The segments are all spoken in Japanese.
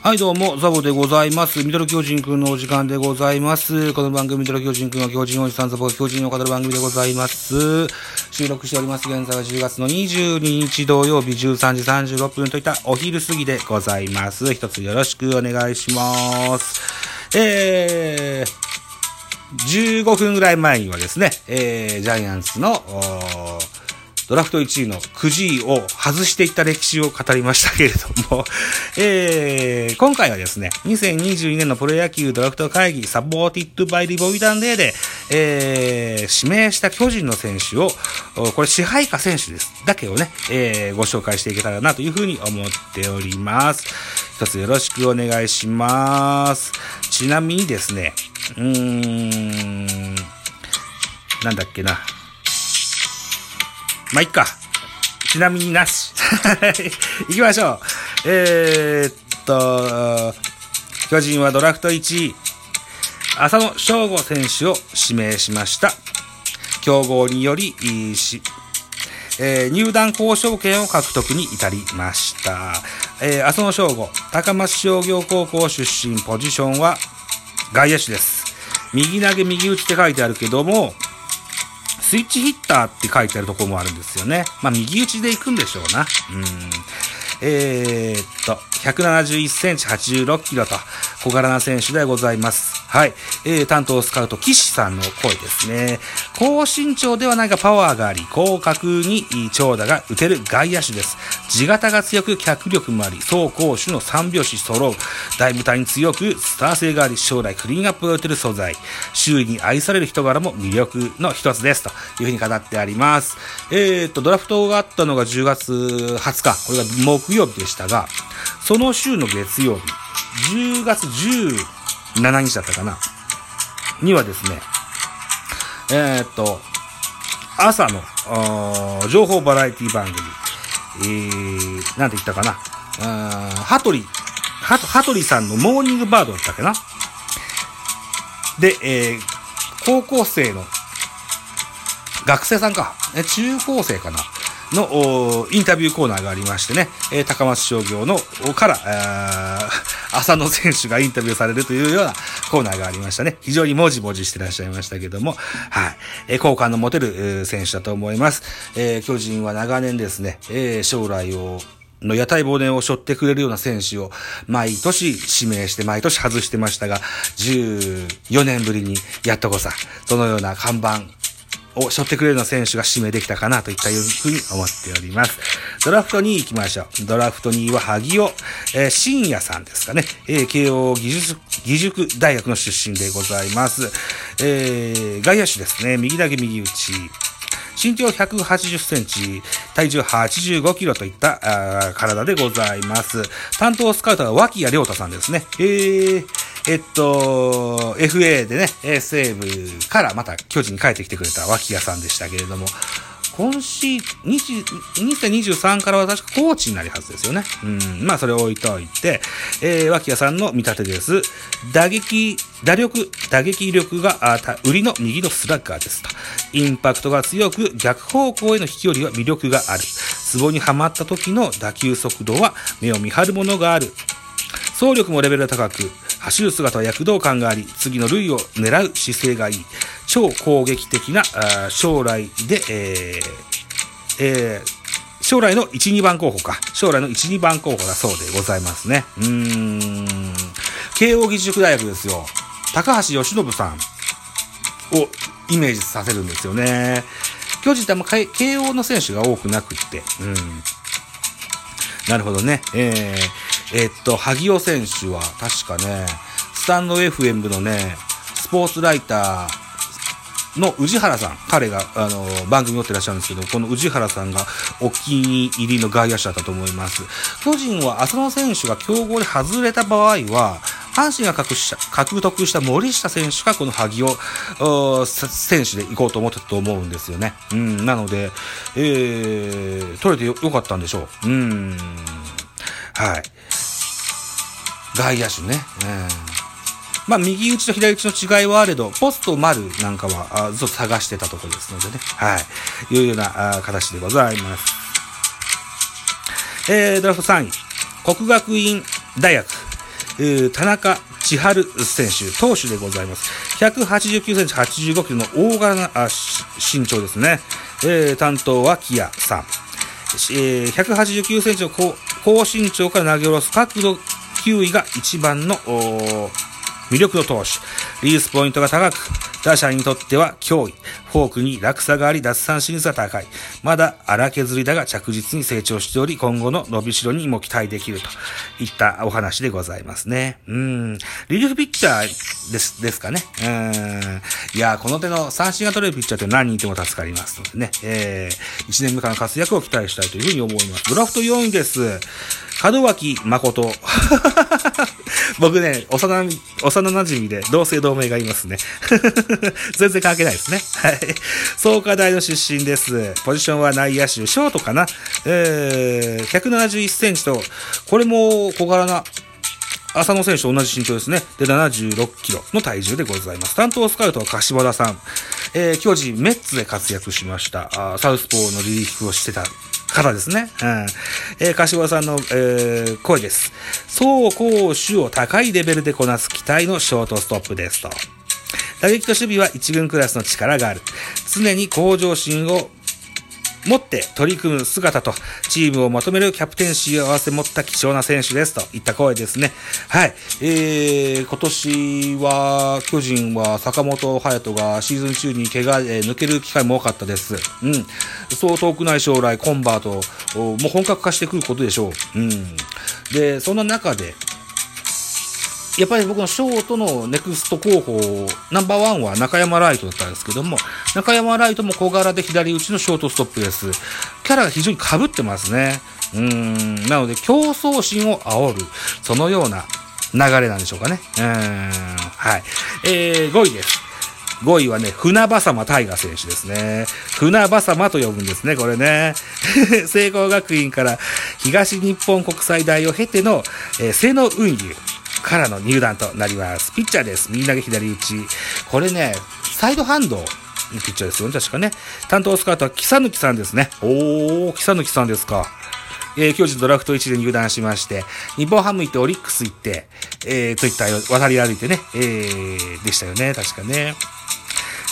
はい、どうも、ザボでございます。ミドル巨人くんのお時間でございます。この番組、ミドル巨人くんは巨人おじさんザボが巨人を語る番組でございます。収録しております。現在は10月の22日土曜日13時36分といったお昼過ぎでございます。一つよろしくお願いします。えー、15分ぐらい前にはですね、えー、ジャイアンツの、ドラフト1位のくじを外していった歴史を語りましたけれども、えー、今回はですね、2022年のプロ野球ドラフト会議サポーティッドバイリボビダンデーで、えー、指名した巨人の選手を、これ支配下選手です。だけをね、えー、ご紹介していけたらなというふうに思っております。一つよろしくお願いします。ちなみにですね、うーん、なんだっけな。まあ、いっか。ちなみになし。行きましょう。えー、っと、巨人はドラフト1位、浅野翔吾選手を指名しました。競合により、し、えー入団交渉権を獲得に至りました。えー浅野翔吾、高松商業高校出身、ポジションは外野手です。右投げ右打ちって書いてあるけども、スイッチヒッターって書いてあるところもあるんですよね。まあ、右打ちで行くんでしょうな。うん。えー、っと、171センチ86キロと小柄な選手でございます。はい。えー、担当スカウト、岸さんの声ですね。高身長ではないがパワーがあり、広角に長打が打てる外野手です。地型が強く脚力もあり、走攻守の三拍子揃う。大舞台に強く、スター性があり、将来クリーンアップが打てる素材。周囲に愛される人柄も魅力の一つです。というふうに語ってあります。えー、っと、ドラフトがあったのが10月20日。これが木曜日でしたが、その週の月曜日、10月17日だったかな。にはですね、えー、っと、朝の、情報バラエティ番組、えー、なんて言ったかな。あー羽鳥、は羽鳥さんのモーニングバードだったっけな。で、えー、高校生の、学生さんか、え中高生かな。のインタビューコーナーがありましてね、え高松商業のから、浅野選手がインタビューされるというようなコーナーがありましたね。非常にもじもじしてらっしゃいましたけども、はい。えー好感の持てるえ選手だと思います。え巨人は長年ですね、え将来をの屋台骨を背負ってくれるような選手を毎年指名して毎年外してましたが、14年ぶりにやっとこさ、そのような看板を背負ってくれるような選手が指名できたかなといったいうに思っております。ドラフト2位行きましょう。ドラフト2位は萩尾、えー、深夜さんですかね。えー慶応義塾、義塾大学の出身でございます。えー外野手ですね。右投げ右打ち。身長180センチ、体重85キロといったあ体でございます。担当スカウトは脇谷亮太さんですね。えー、えっと、FA でね、西武からまた巨人に帰ってきてくれた脇谷さんでしたけれども、今シーズン、2023からは確かコーチになるはずですよね。うん、まあそれを置いといて、えー、脇谷さんの見立てです。打撃、打力、打撃力があ売りの右のスラッガーですと。インパクトが強く逆方向への飛距離は魅力がある。ツボにはまった時の打球速度は目を見張るものがある。走力もレベルが高く、走る姿は躍動感があり、次の塁を狙う姿勢がいい。超攻撃的な将来で、えーえー将来の1、2番候補か。将来の1、2番候補だそうでございますね。うん。慶応義塾大学ですよ。高橋由伸さんをイメージさせるんですよね。巨人ってあんま慶慶応の選手が多くなくって。うん。なるほどね。えー、えっと、萩尾選手は確かね、スタンド FM のね、スポーツライター、の宇治原さん、彼が、あの、番組持ってらっしゃるんですけど、この宇治原さんがお気に入りの外野手だったと思います。巨人は浅野選手が競合で外れた場合は、阪神が獲した獲得した森下選手がこの萩尾選手で行こうと思ってたと思うんですよね。うん、なので、えー、取れてよよかったんでしょう。うん。はい。外野手ね。うんまあ、右打ちと左打ちの違いはあれど、ポスト丸なんかは、あずっと探してたところですのでね。はい。いうようなあ形でございます。えー、ドラフト3位。国学院大学、えー田中千春選手、投手でございます。189センチ85キロの大柄なあ身長ですね。えー担当は木谷さん。えー189センチの高高身長から投げ下ろす角度球威が一番の魅力の投手。リリースポイントが高く、打者にとっては脅威。フォークに落差があり、奪三振率が高い。まだ荒削りだが着実に成長しており、今後の伸びしろにも期待できるといったお話でございますね。うん。リリーフピッチャーです、ですかね。うん。いや、この手の三振が取れるピッチャーって何人いても助かりますのでね。えー、1年目からの活躍を期待したいというふうに思います。ドラフト4位です。門脇誠。僕ね、幼、幼馴染で同姓同名がいますね。全然関係ないですね。はい。創価大の出身です。ポジションは内野手、ショートかな。えー、171センチと、これも小柄な浅野選手と同じ身長ですね。で、76キロの体重でございます。担当スカウトは柏田さん。えー、巨人、メッツで活躍しました。あサウスポーのリリーフをしてた方ですね。うん。えー、柏さんの、えー、声です。走攻守を高いレベルでこなす期待のショートストップですと。打撃と守備は1軍クラスの力がある。常に向上心を持って取り組む姿と、チームをまとめるキャプテンシーを合わせ持った貴重な選手ですといった声ですね。はい。えー、今年は、巨人は坂本勇人がシーズン中に怪我で抜ける機会も多かったです。うん。そう遠くない将来、コンバート、もう本格化してくることでしょう。うん。で、そんな中で、やっぱり僕のショートのネクスト候補、ナンバーワンは中山ライトだったんですけども、中山ライトも小柄で左打ちのショートストップです。キャラが非常に被ってますね。うん、なので競争心を煽る、そのような流れなんでしょうかね。うん、はい。えー、5位です。5位はね、船場様大河選手ですね。船場様と呼ぶんですね、これね。聖光学院から東日本国際大を経ての、えー、瀬野運輸からの入団となります。ピッチャーです。右投げ左打ち。これね、サイドハンドのピッチャーですよね、確かね。担当スカウトは木佐抜さんですね。おー、木佐抜さんですか。えー、巨人ドラフト1で入団しまして、日本ハム行ってオリックス行って、えー、といった渡り歩いてね、えー、でしたよね、確かね。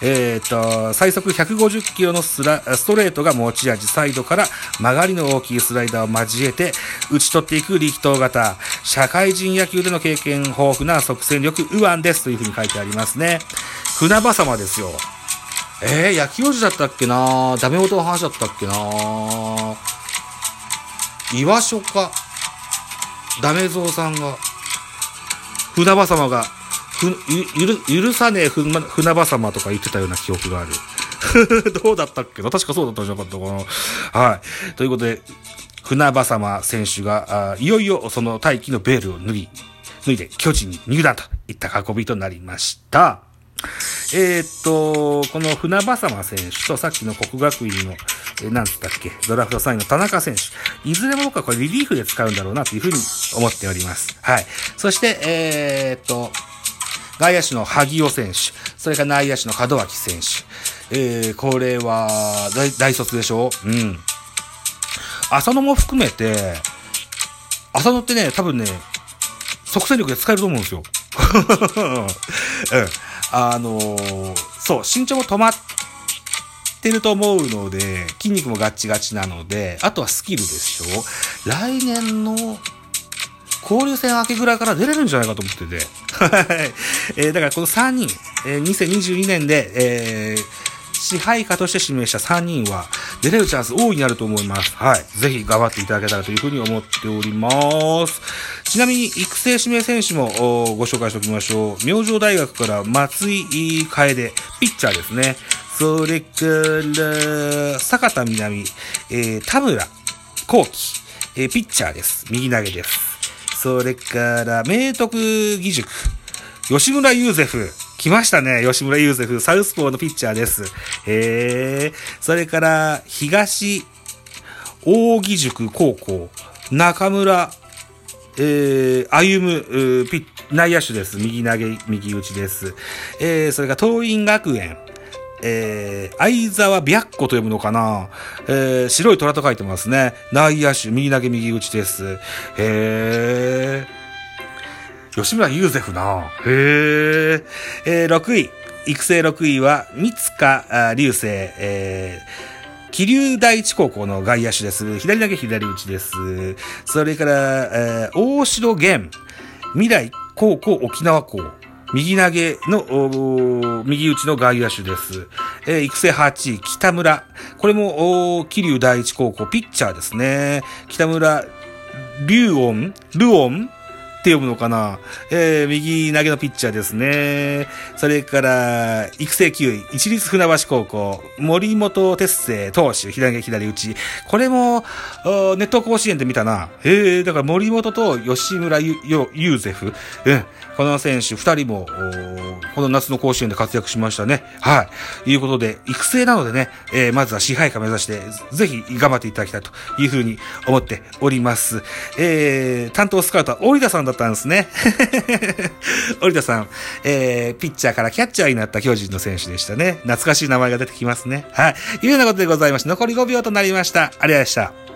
えっ、と、最速150キロのスラストレートが持ち味、サイドから曲がりの大きいスライダーを交えて打ち取っていく力投型、社会人野球での経験豊富な即戦力、右腕ですというふうに書いてありますね。船場様ですよ。えー、野球王子だったっけなダメ元の話だったっけな岩所か、ダメゾウさんが、船場様が、ふ、ゆ、ゆる、許さねえ船船場様とか言ってたような記憶がある。どうだったっけな？確かそうだったんじゃなかったかな。はい。ということで、船場様選手が、あいよいよその大気のベールを脱ぎ、脱いで巨人に入団といった運びとなりました。えーっと、この船場様選手とさっきの国学院の、えーなんつったっけ、ドラフト3位の田中選手。いずれも僕はこれリリーフで使うんだろうなというふうに思っております。はい。そして、えーっと、外野手の萩尾選手、それから内野手の門脇選手。えー、これは大、大卒でしょ？うん。浅野も含めて、浅野ってね、多分ね、即戦力で使えると思うんですよ。うん。あのーそう、身長も止まってると思うので、筋肉もガッチガチなので、あとはスキルでしょ？来年の交流戦明けぐらいから出れるんじゃないかと思ってて。はい。えーだからこの3人、えー2022年で、えー支配下として指名した3人は、出れるチャンス大いになると思います。はい。ぜひ頑張っていただけたらというふうに思っております。ちなみに育成指名選手もご紹介しておきましょう。明星大学から松井楓、ピッチャーですね。それから、坂田南、えー、田村幸喜、えーピッチャーです。右投げです。それから、明徳義塾、吉村ユーゼフ。来ましたね。吉村ユーゼフ。サウスポーのピッチャーです。へー。それから、東、大義塾高校、中村、えー、歩む、ピッ内野手です。右投げ、右打ちです。えー、それから、東院学園、えー、相沢白子と読むのかな？えー、白い虎と書いてますね。内野手、右投げ、右打ちです。へー。吉村ユーゼフなへー。えー、6位。育成6位は、三塚流星、えー、気流第一高校の外野手です。左投げ、左打ちです。それから、えー、大城源、未来高校沖縄校。右投げの、右打ちの外野手です。えー育成8位、北村。これも、お桐生第一高校、ピッチャーですね。北村、龍音ルオンって読むのかな？えー、右投げのピッチャーですね。それから、育成9位、一律船橋高校、森本哲星投手、左げ左打ち。これも、ネット甲子園で見たな。えー、だから森本と吉村ユユユーゼフ。うん。この選手二人も、この夏の甲子園で活躍しましたね。はい。いうことで、育成なのでね、えー、まずは支配下目指して、ぜひ頑張っていただきたいというふうに思っております。えー、担当スカウトは織田さんだったんですね。織田さん、えー、ピッチャーからキャッチャーになった巨人の選手でしたね。懐かしい名前が出てきますね。はい。いうようなことでございまして、残り5秒となりました。ありがとうございました。